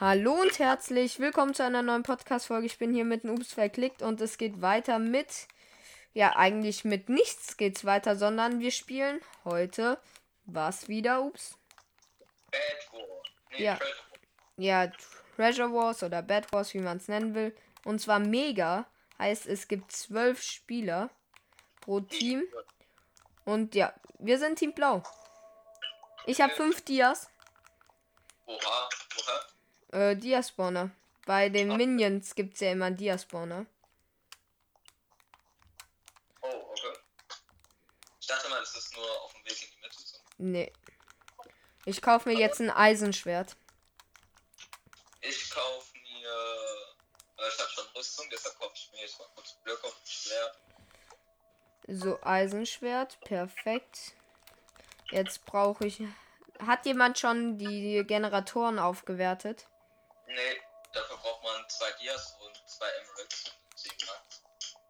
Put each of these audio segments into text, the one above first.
Hallo und herzlich willkommen zu einer neuen Podcast-Folge. Ich bin hier mit einem Ups verklickt und es geht weiter mit, ja, eigentlich mit nichts geht's weiter, sondern wir spielen heute was wieder, Ups? Bad War. Nee, Ja. Treasure. Ja, Treasure Wars oder Bad Wars, wie man es nennen will. Und zwar mega, heißt es gibt zwölf Spieler pro Team. Und ja, wir sind Team Blau. Ich habe fünf Dias. Oha, oha. Äh, Dia-Spawner. Bei den Minions gibt es ja immer Dia-Spawner. Oh, okay. Ich dachte mal, das ist nur auf dem Weg in die Mitte. Nee. Ich kaufe mir jetzt ein Eisenschwert. Ich kaufe mir. Äh, ich habe schon Rüstung, deshalb kaufe ich mir jetzt mal kurz Blöcke und ein Schwert. So, Eisenschwert. Perfekt. Jetzt brauche ich. Hat jemand schon die Generatoren aufgewertet? Nee, dafür braucht man zwei Dias und zwei. Sieben,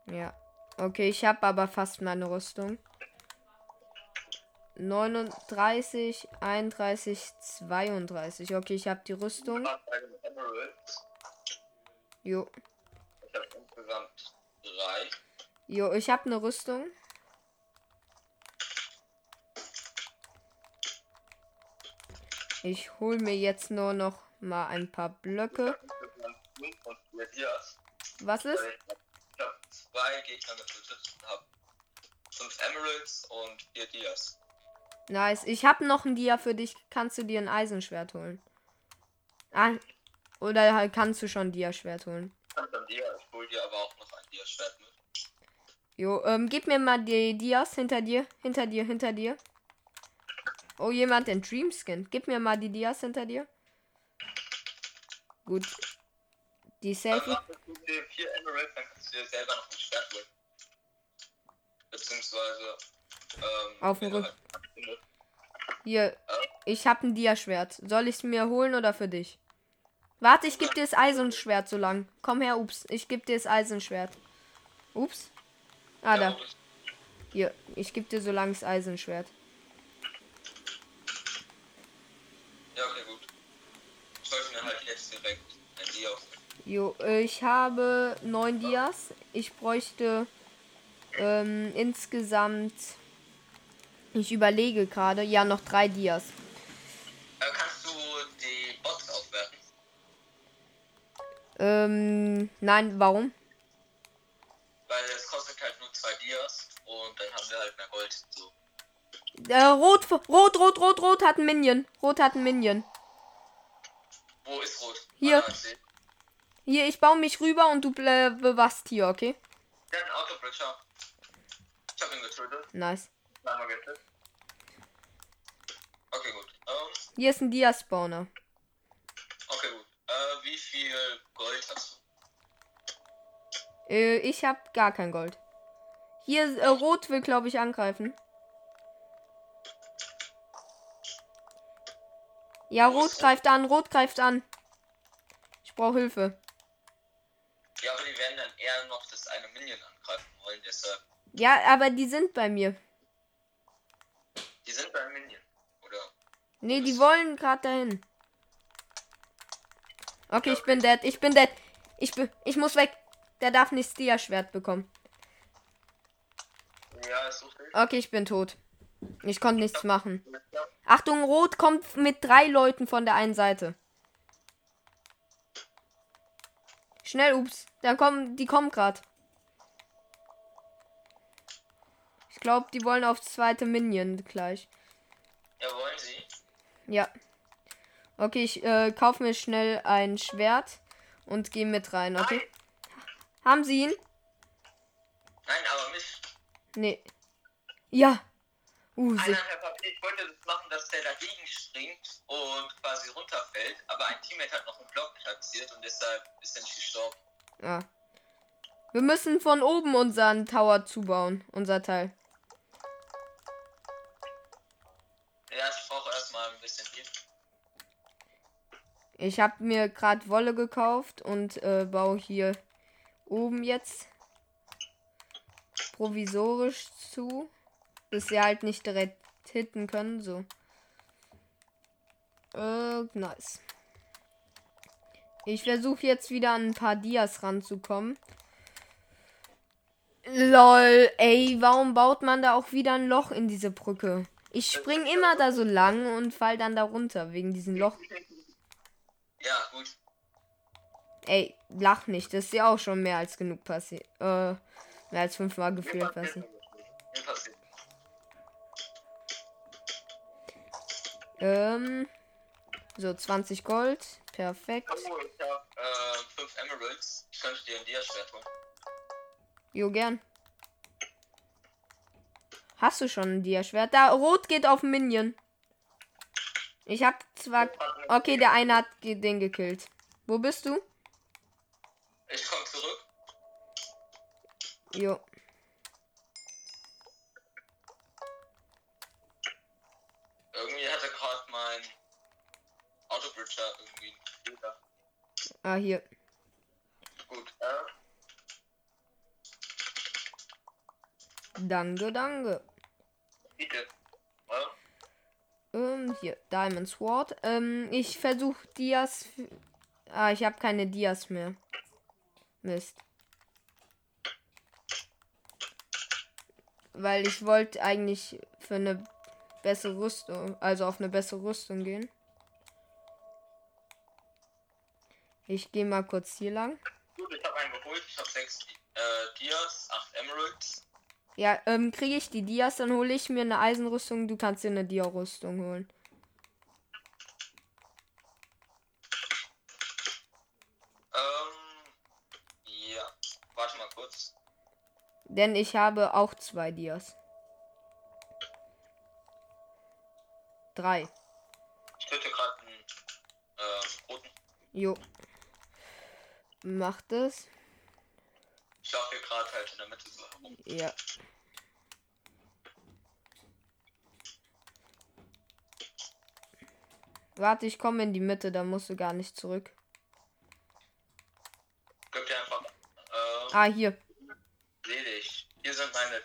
ne? Ja. Okay, ich habe aber fast meine Rüstung. 39, 31, 32. Okay, ich habe die Rüstung. Ah. Jo. Ich habe insgesamt drei. Jo, ich habe eine Rüstung. Ich hol mir jetzt nur noch mal ein paar Blöcke. Was ist? Ich habe zwei Gegner getötet und habe fünf Emeralds und vier Dias. Nice. Ich habe noch ein Dia für dich. Kannst du dir ein Eisenschwert holen? Ah, oder halt kannst du schon Dia-Schwert holen? Dia, ich hol dir aber auch noch ein Dia-Schwert mit. Jo, ähm, gib mir mal die Dias hinter dir, hinter dir, hinter dir. Oh, jemand den Dreamskin. Gib mir mal die Dias hinter dir. Gut. Die Also Selfie. machst du dir vier Emeralds, dann kannst du dir selber noch ein Schwert holen. Beziehungsweise, ähm, Auf den du Rücken. halt. Hier, ich habe ein Dia-Schwert. Soll ich es mir holen oder für dich? Warte, ich gebe dir das Eisenschwert so lang. Komm her, ups. Ich gebe dir das Eisenschwert. Ups. Ah, da. Hier, ich gebe dir so lang das Eisenschwert. Ja, okay, gut. Ich sollte mir halt jetzt direkt ein Dia aus. Jo, äh, ich habe neun Dias. Ich bräuchte ähm, insgesamt. Ich überlege gerade. Ja, noch drei Dias. Äh, kannst du die Bots aufwerten? Ähm, nein, warum? Weil es kostet halt nur zwei Dias und dann haben wir halt mehr Gold. So. Äh, rot, rot, rot, rot, rot hat ein Minion. Rot hat ein Minion. Wo ist rot? Hier. Ah. Hier, ich baue mich rüber und du bewachst hier, okay? Der hat einen Autobridger. Ich hab ihn getötet. Nice. Einmal getötet. Okay, gut. Ähm, Hier ist ein Dia-Spawner. okay, gut. Äh, wie viel Gold hast du? Äh, ich habe gar kein Gold. Hier, äh, Rot will, glaube ich, angreifen. Ja, Rot greift an, Rot greift an. Ich brauche Hilfe. Ja, aber die werden dann eher noch das eine Minion angreifen wollen, deshalb. Ja, aber die sind bei mir. Die sind beim Minion, oder? Nee, die wollen gerade dahin. Okay, ich bin dead. Ich bin dead. Ich bin, ich muss weg. Der darf nicht Dia-Schwert bekommen. Ja, sucht dich. Okay, ich bin tot. Ich konnte nichts machen. Achtung, Rot kommt mit drei Leuten von der einen Seite. Schnell, ups. Da kommen, die kommen gerade. Ich glaube, die wollen aufs zweite Minion gleich. Ja, wollen sie? Ja. Okay, ich äh, kaufe mir schnell ein Schwert und gehe mit rein, okay? Haben sie ihn? Nein, aber mich. Nee. Ja. Uh, Eineinhalb HP. Ich wollte das machen, dass der dagegen springt und quasi runterfällt, aber ein Teammate hat noch einen Block platziert und deshalb ist er nicht gestorben. Ah. Wir müssen von oben unseren Tower zubauen, unser Teil. Ja, ich brauche erstmal ein bisschen Hilfe. Ich habe mir gerade Wolle gekauft und äh, baue hier oben jetzt provisorisch zu, bis sie halt nicht direkt hitten können. So. Äh, nice. Ich versuche jetzt wieder an ein paar Dias ranzukommen. Lol, ey, warum baut man da auch wieder ein Loch in diese Brücke? Ich spring immer da so lang und fall dann da runter wegen diesem Loch. Ja, gut. Ey, lach nicht, das ist ja auch schon mehr als genug passiert. Äh, mehr als fünfmal gefühlt passiert. Ähm, so 20 Gold, perfekt. Oh, ich hab äh, Emeralds. Ich könnte dir ein Dia-Schwert holen. Jo, gern. Hast du schon ein Dia-Schwert? Da, rot geht auf Minion. Ich hab zwar... Okay, der eine hat den gekillt. Wo bist du? Ich komm zurück. Jo. Hier. Gut, äh, Danke, danke. bitte. Ja, Ähm, hier. Diamond Sword. Ähm, ich versuche Dias... Ah, ich habe keine Dias mehr. Mist. Weil ich wollte eigentlich für eine bessere Rüstung, also auf eine bessere Rüstung gehen. Ich gehe mal kurz hier lang. Gut, ich habe einen geholt. Ich habe sechs äh, Dias, acht Emeralds. Ja, ähm, kriege ich die Dias, dann hole ich mir eine Eisenrüstung. Du kannst dir eine Dia-Rüstung holen. Ähm, ja. Warte mal kurz. Denn ich habe auch zwei Dias. Drei. Ich töte gerade einen ähm, roten. Jo. Macht es. Ich laufe hier gerade halt in der Mitte so herum. Ja. Warte, ich komme in die Mitte, da musst du gar nicht zurück. Gib dir einfach. Ähm, Ah, hier. seh dich. Hier sind meine.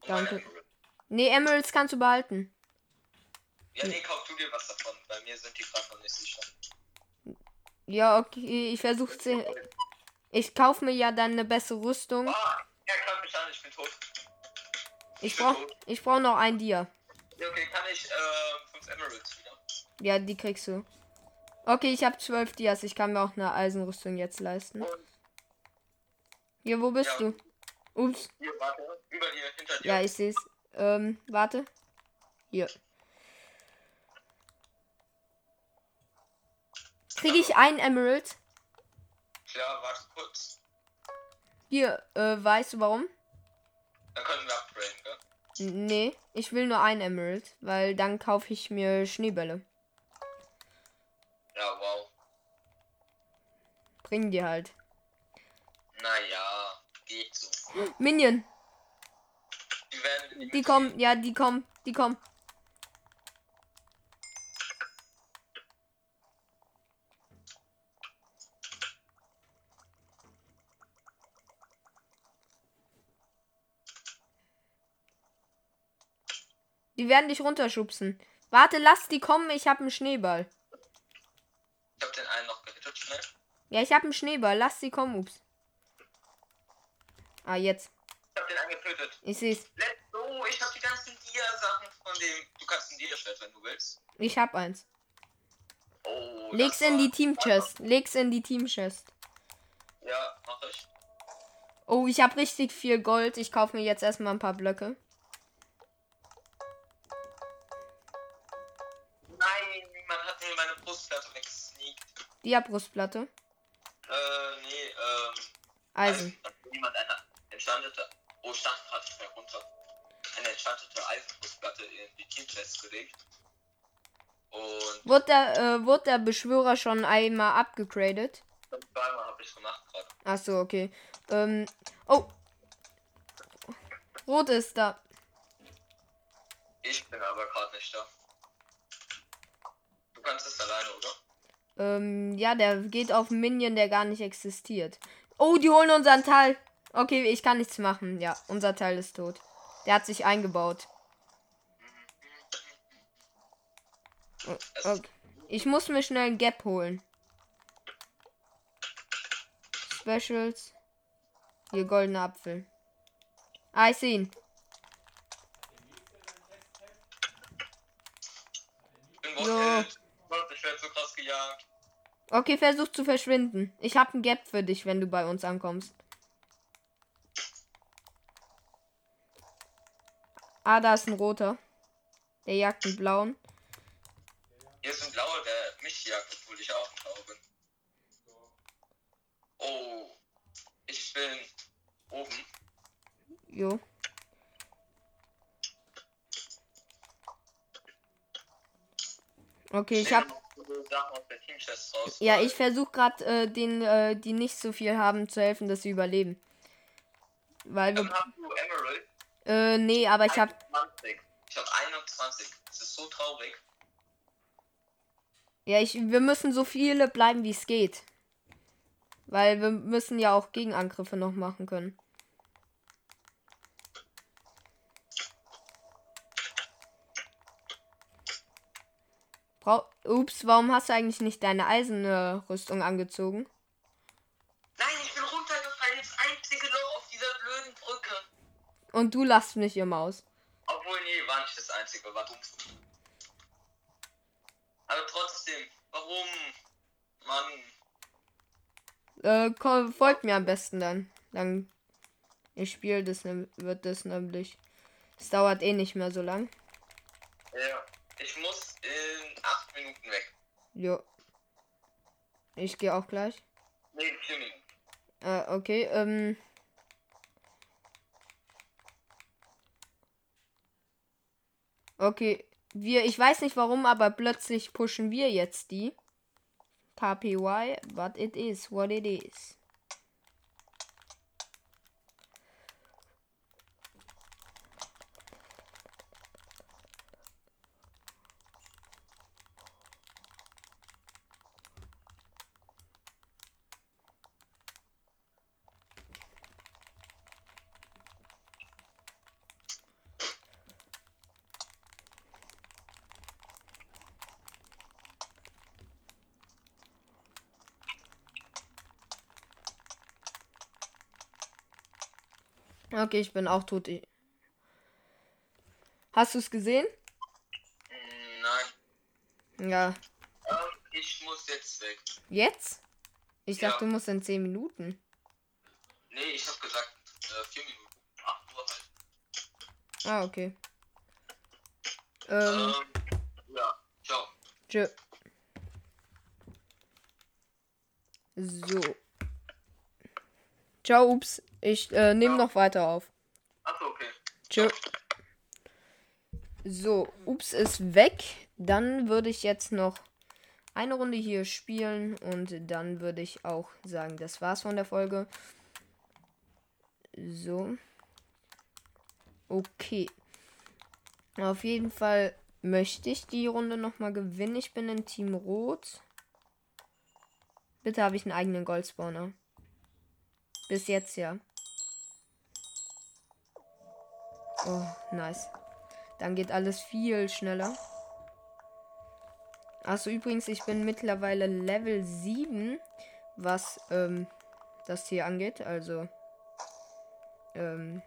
Und Danke. meine Emeralds. Nee, Emeralds kannst du behalten. Ja, nee, kauf du dir was davon. Bei mir sind die gerade noch nicht sicher. Ja, okay, ich versuche sie. Ich kaufe mir ja dann eine bessere Rüstung. Ah, ja, greif mich an, ich bin tot. Ich brauch, ich brauch noch ein Dia. Ja, okay, kann ich äh, Emeralds wieder? Ja, die kriegst du. Okay, ich habe zwölf Dias. Ich kann mir auch eine Eisenrüstung jetzt leisten. Und Hier, wo bist Ja. du? Ups. hier, warte. Über dir, hinter dir. Ja, ich sehe es. Ähm, warte. Hier. Kriege ich ein Emerald? Klar, warte kurz. Hier, äh, weißt du warum? Dann können wir upgraden, gell? N- Nee, ich will nur ein Emerald, weil dann kaufe ich mir Schneebälle. Ja, wow. Bring die halt. Naja, geht so. Minion, Die die kommen, ja, die kommen, die kommen. Die werden dich runterschubsen. Warte, lass die kommen, ich hab einen Schneeball. Ich hab den einen noch gehittet schnell. Ja, ich hab einen Schneeball, lass sie kommen, ups. Ah, jetzt. Ich hab den einen getötet. Ich seh's. Let's go, ich hab die ganzen Dia-Sachen von dem. Du kannst ein Dia-Schwert, wenn du willst. Ich hab eins. Oh. Leg's in die Team Chest. Leg's in die Team Chest. Ja, mach ich. Oh, ich hab richtig viel Gold. Ich kaufe mir jetzt erstmal ein paar Blöcke. Die Brustplatte. Äh, nee, ähm. Eisen. Hat niemand eine enchantete. Oh, stand gerade nicht mehr runter. Eine enchantete Eisenbrustplatte in die Team-Chest gelegt. Und Wurde der, äh, wurde der Beschwörer schon einmal abgegradet? zweimal habe ich gemacht gerade. Ach so, okay. Ähm, oh. Rot ist da. Ich bin aber gerade nicht da. Du kannst es alleine, oder? Ähm, ja, der geht auf einen Minion, der gar nicht existiert. Oh, die holen unseren Teil. Okay, ich kann nichts machen. Ja, unser Teil ist tot. Der hat sich eingebaut. Okay. Ich muss mir schnell ein Gap holen. Specials. Hier goldene Apfel. Ah, ich sehe ihn. Okay, versuch zu verschwinden. Ich habe ein Gap für dich, wenn du bei uns ankommst. Ah, da ist ein roter. Der jagt einen blauen. Hier ist ein blauer, der mich jagt, obwohl ich auch blau bin. Oh. Ich bin oben. Jo. Okay, ich hab. Teamchest raus. Ja, ich versuche gerade äh, den, äh, die nicht so viel haben, zu helfen, dass sie überleben. Weil wir. Dann hast du Emerald. Äh, nee, aber ich hab. 21. Ich habe 21. Das ist so traurig. Ja, ich, wir müssen so viele bleiben, wie es geht. Weil wir müssen ja auch Gegenangriffe noch machen können. Ups, warum hast du eigentlich nicht deine Eisenrüstung angezogen? Nein, ich bin runtergefallen. Das einzige Loch auf dieser blöden Brücke. Und du lachst mich immer aus. Obwohl, nee, war nicht das einzige. War dumm. Aber trotzdem, warum? Mann. Äh, komm, folgt mir am besten dann. Dann. Ich spiele das, nem- wird das nämlich. Es dauert eh nicht mehr so lang. Ja. Ich muss in 8 Minuten weg. Jo. Ich gehe auch gleich. Nee, 4 Minuten. Äh, okay, ähm. Okay, wir, ich weiß nicht warum, aber plötzlich pushen wir jetzt die. KPY, but it is what it is. Okay, ich bin auch tot. Hast du es gesehen? Nein. Ja. Ähm, ich muss jetzt weg. Jetzt? Ich Ja. dachte, du musst in 10 Minuten. Nee, ich hab gesagt, äh, 4 Minuten. 8 Uhr halt. Ah, okay. Ähm, Ähm, ja. Ciao. tschö. So. Ciao, ups. Ich äh, nehme noch weiter auf. Achso, okay. Tschö. So, ups ist weg. Dann würde ich jetzt noch eine Runde hier spielen und dann würde ich auch sagen, das war's von der Folge. So. Okay. Auf jeden Fall möchte ich die Runde nochmal gewinnen. Ich bin in Team Rot. Bitte habe ich einen eigenen Goldspawner. Bis jetzt ja. Oh, nice. Dann geht alles viel schneller. Achso, übrigens, ich bin mittlerweile Level 7, was ähm, das hier angeht. Also ähm,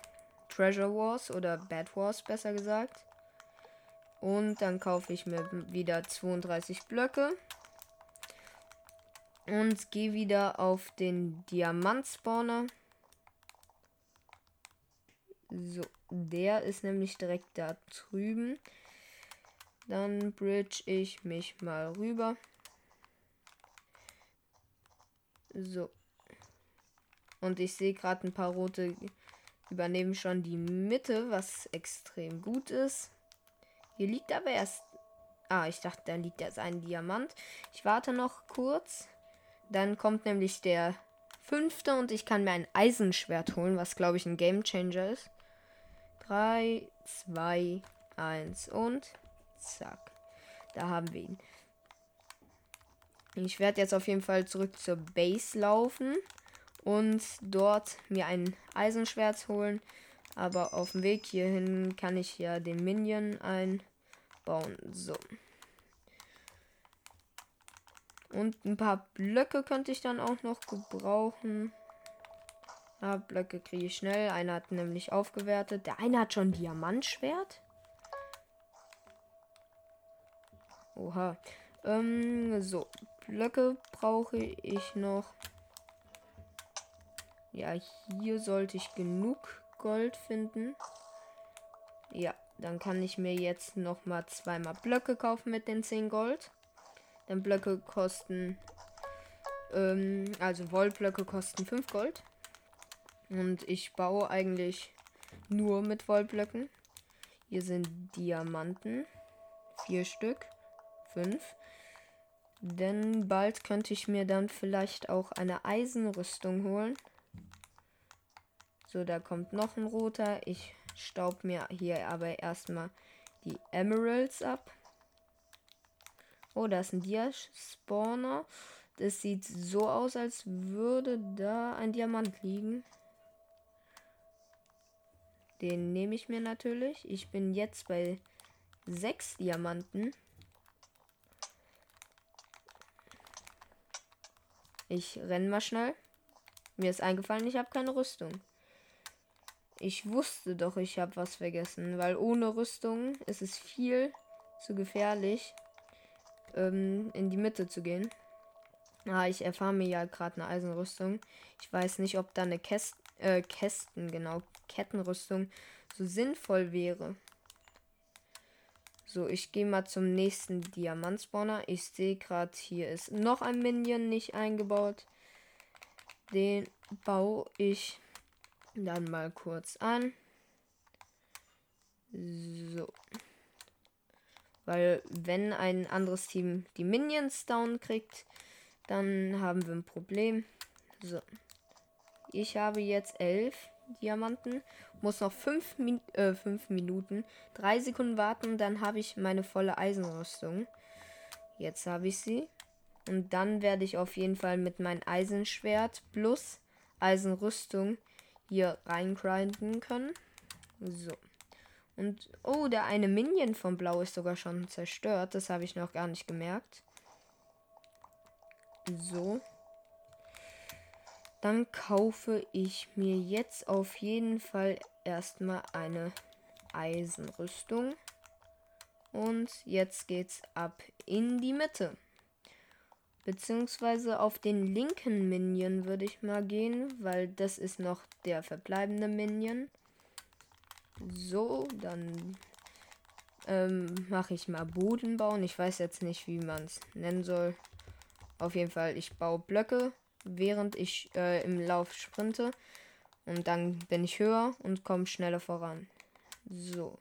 Treasure Wars oder Bad Wars besser gesagt. Und dann kaufe ich mir wieder 32 Blöcke. Und gehe wieder auf den Diamant-Spawner. So, der ist nämlich direkt da drüben. Dann bridge ich mich mal rüber. So. Und ich sehe gerade ein paar rote übernehmen schon die Mitte, was extrem gut ist. Hier liegt aber erst. Ah, ich dachte, da liegt erst ein Diamant. Ich warte noch kurz. Dann kommt nämlich der fünfte und ich kann mir ein Eisenschwert holen, was glaube ich ein Game Changer ist. 3, 2, 1 und zack. Da haben wir ihn. Ich werde jetzt auf jeden Fall zurück zur Base laufen und dort mir ein Eisenschwert holen. Aber auf dem Weg hierhin kann ich ja den Minion einbauen. So. Und ein paar Blöcke könnte ich dann auch noch gebrauchen. Ah, Blöcke kriege ich schnell. Einer hat nämlich aufgewertet. Der eine hat schon Diamantschwert. Oha. Ähm, so. Blöcke brauche ich noch. Ja, hier sollte ich genug Gold finden. Ja, dann kann ich mir jetzt noch mal zweimal Blöcke kaufen mit den 10 Gold. Denn Blöcke kosten, ähm, also Wollblöcke kosten 5 Gold. Und ich baue eigentlich nur mit Wollblöcken. Hier sind Diamanten. Vier Stück. Fünf. Denn bald könnte ich mir dann vielleicht auch eine Eisenrüstung holen. So, da kommt noch ein roter. Ich staub mir hier aber erstmal die Emeralds ab. Oh, da ist ein Dia-Spawner. Das sieht so aus, als würde da ein Diamant liegen. Den nehme ich mir natürlich. Ich bin jetzt bei sechs Diamanten. Ich renne mal schnell. Mir ist eingefallen, ich habe keine Rüstung. Ich wusste doch, ich habe was vergessen, weil ohne Rüstung ist es viel zu gefährlich, ähm, in die Mitte zu gehen. Ah, ich erfahre mir ja gerade eine Eisenrüstung. Ich weiß nicht, ob da eine Käst äh, Kästen, genau, Kettenrüstung so sinnvoll wäre. So, ich gehe mal zum nächsten Diamantspawner. Ich sehe gerade, hier ist noch ein Minion nicht eingebaut. Den baue ich dann mal kurz an. So. Weil wenn ein anderes Team die Minions down kriegt, dann haben wir ein Problem. So. Ich habe jetzt elf Diamanten. Muss noch fünf, Min äh, fünf Minuten, drei Sekunden warten, dann habe ich meine volle Eisenrüstung. Jetzt habe ich sie. Und dann werde ich auf jeden Fall mit meinem Eisenschwert plus Eisenrüstung hier reingrinden können. So. Und, oh, der eine Minion von Blau ist sogar schon zerstört. Das habe ich noch gar nicht gemerkt. So. Dann kaufe ich mir jetzt auf jeden Fall erstmal eine Eisenrüstung. Und jetzt geht's ab in die Mitte. Beziehungsweise auf den linken Minion würde ich mal gehen, weil das ist noch der verbleibende Minion. So, dann ähm, mache ich mal Boden bauen. Ich weiß jetzt nicht, wie man es nennen soll. Auf jeden Fall, ich baue Blöcke, während ich äh, im Lauf sprinte. Und dann bin ich höher und komme schneller voran. So.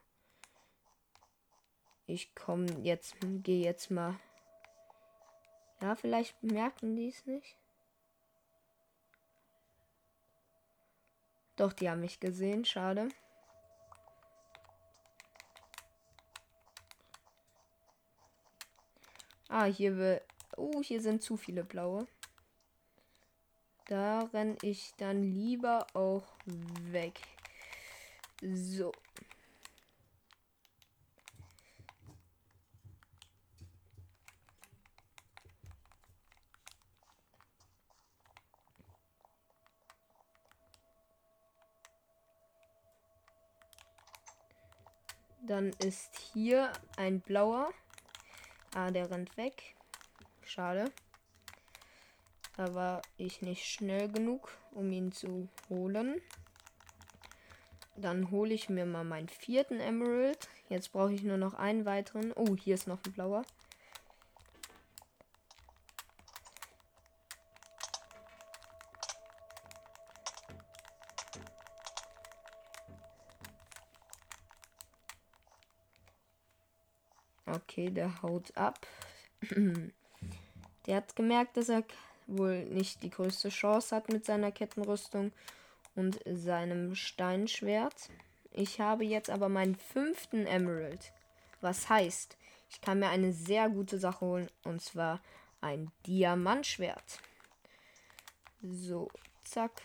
Ich komme jetzt, gehe jetzt mal ja, vielleicht merken die es nicht. Doch, die haben mich gesehen. Schade. Ah, hier will. Oh, hier sind zu viele blaue. Da renne ich dann lieber auch weg. So. Dann ist hier ein blauer. Ah, der rennt weg. Schade. Da war ich nicht schnell genug, um ihn zu holen. Dann hole ich mir mal meinen vierten Emerald. Jetzt brauche ich nur noch einen weiteren. Oh, hier ist noch ein blauer. Okay, der haut ab. der hat gemerkt, dass er wohl nicht die größte Chance hat mit seiner Kettenrüstung und seinem Steinschwert. Ich habe jetzt aber meinen fünften Emerald. Was heißt, ich kann mir eine sehr gute Sache holen und zwar ein Diamantschwert. So, zack.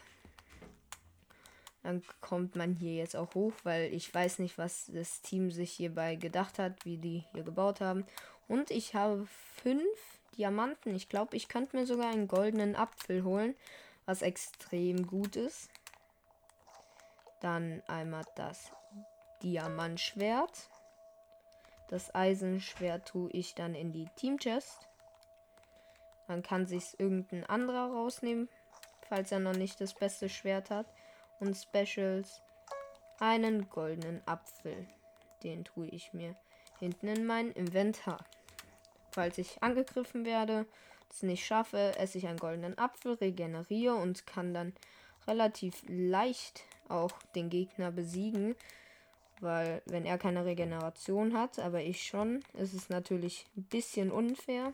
Dann kommt man hier jetzt auch hoch, weil ich weiß nicht, was das Team sich hierbei gedacht hat, wie die hier gebaut haben. Und ich habe fünf Diamanten. Ich glaube, ich könnte mir sogar einen goldenen Apfel holen, was extrem gut ist. Dann einmal das Diamantschwert. Das Eisenschwert tue ich dann in die Team Chest. Man kann sich irgendein anderer rausnehmen, falls er noch nicht das beste Schwert hat. Und Specials einen goldenen Apfel. Den tue ich mir hinten in mein Inventar. Falls ich angegriffen werde, es nicht schaffe, esse ich einen goldenen Apfel, regeneriere und kann dann relativ leicht auch den Gegner besiegen. Weil wenn er keine Regeneration hat, aber ich schon, ist es natürlich ein bisschen unfair.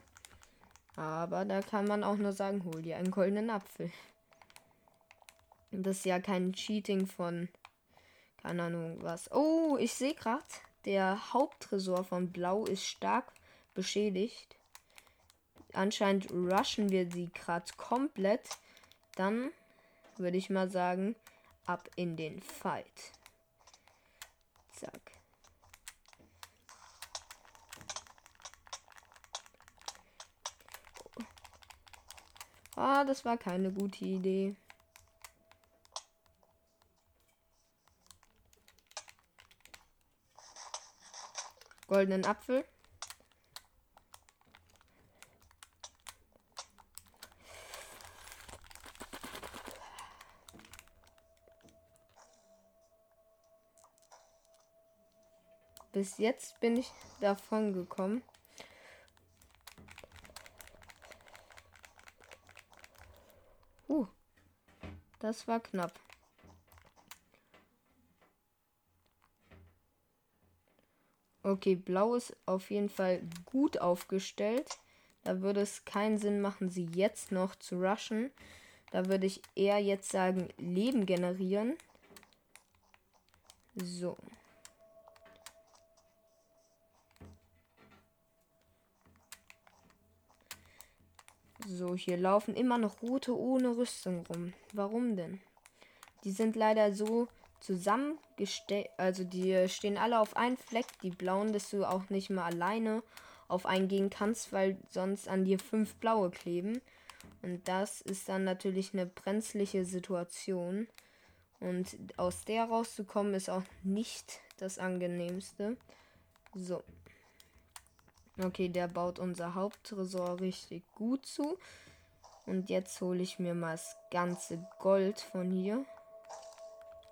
Aber da kann man auch nur sagen, hol dir einen goldenen Apfel. Das ist ja kein Cheating von, keine Ahnung was. Oh, ich sehe gerade, der Haupttresor von Blau ist stark beschädigt. Anscheinend rushen wir sie gerade komplett. Dann würde ich mal sagen, ab in den Fight. Zack. Ah, das war keine gute Idee. Goldenen Apfel. Bis jetzt bin ich davon gekommen. Uh, das war knapp. Okay, blau ist auf jeden Fall gut aufgestellt. Da würde es keinen Sinn machen, sie jetzt noch zu rushen. Da würde ich eher jetzt sagen, Leben generieren. So. So, hier laufen immer noch rote ohne Rüstung rum. Warum denn? Die sind leider so zusammengestellt, also die stehen alle auf einen Fleck, die blauen, dass du auch nicht mal alleine auf einen gehen kannst, weil sonst an dir fünf blaue kleben. Und das ist dann natürlich eine brenzliche Situation. Und aus der rauszukommen ist auch nicht das angenehmste. So. Okay, der baut unser Haupttresor richtig gut zu. Und jetzt hole ich mir mal das ganze Gold von hier.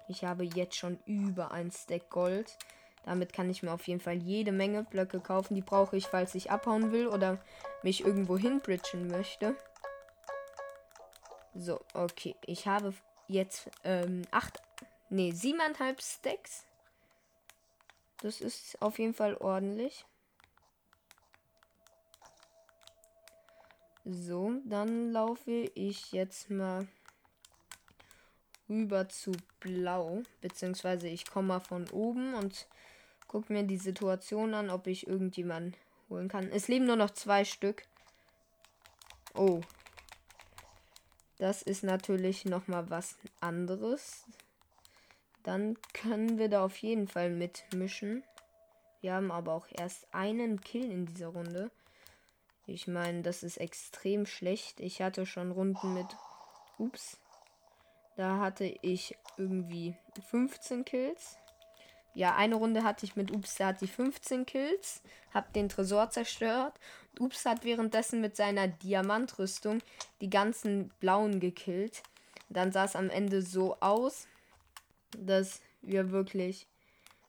Ich habe jetzt schon über ein Stack Gold. Damit kann ich mir auf jeden Fall jede Menge Blöcke kaufen. Die brauche ich, falls ich abhauen will oder mich irgendwo hinbridgen möchte. So, okay. Ich habe jetzt ähm, acht, nee, siebeneinhalb Stacks. Das ist auf jeden Fall ordentlich. So, dann laufe ich jetzt mal rüber zu blau. Beziehungsweise ich komme mal von oben und gucke mir die Situation an, ob ich irgendjemanden holen kann. Es leben nur noch zwei Stück. Oh. Das ist natürlich nochmal was anderes. Dann können wir da auf jeden Fall mitmischen. Wir haben aber auch erst einen Kill in dieser Runde. Ich meine, das ist extrem schlecht. Ich hatte schon Runden mit. Ups. Da hatte ich irgendwie 15 Kills. Ja, eine Runde hatte ich mit Ups, da hatte ich 15 Kills. Hab den Tresor zerstört. Ups hat währenddessen mit seiner Diamantrüstung die ganzen Blauen gekillt. Dann sah es am Ende so aus, dass wir wirklich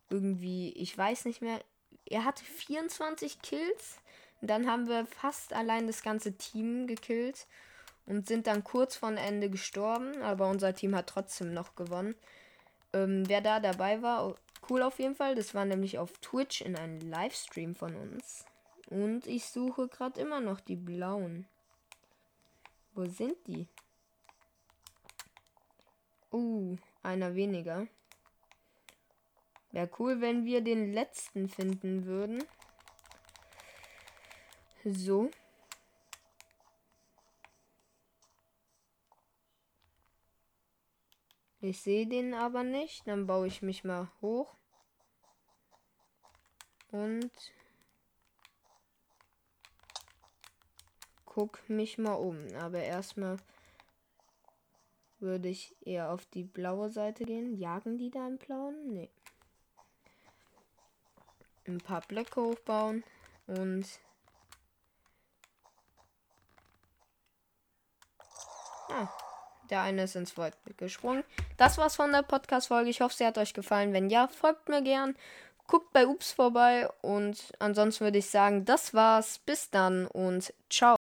irgendwie, ich weiß nicht mehr, er hatte 24 Kills dann haben wir fast allein das ganze Team gekillt und sind dann kurz vor Ende gestorben, aber unser Team hat trotzdem noch gewonnen. Ähm, wer da dabei war, cool auf jeden Fall. Das war nämlich auf Twitch in einem Livestream von uns. Und ich suche gerade immer noch die blauen. Wo sind die? Uh, einer weniger. Wäre cool, wenn wir den letzten finden würden. So. Ich sehe den aber nicht. Dann baue ich mich mal hoch. Und guck mich mal um. Aber erstmal würde ich eher auf die blaue Seite gehen. Jagen die da im blauen? Nee. Ein paar Blöcke hochbauen und Ah, der eine ist ins Void gesprungen. Das war's von der Podcast-Folge. Ich hoffe, sie hat euch gefallen. Wenn ja, folgt mir gern. Guckt bei Ups vorbei. Und ansonsten würde ich sagen, das war's. Bis dann und ciao.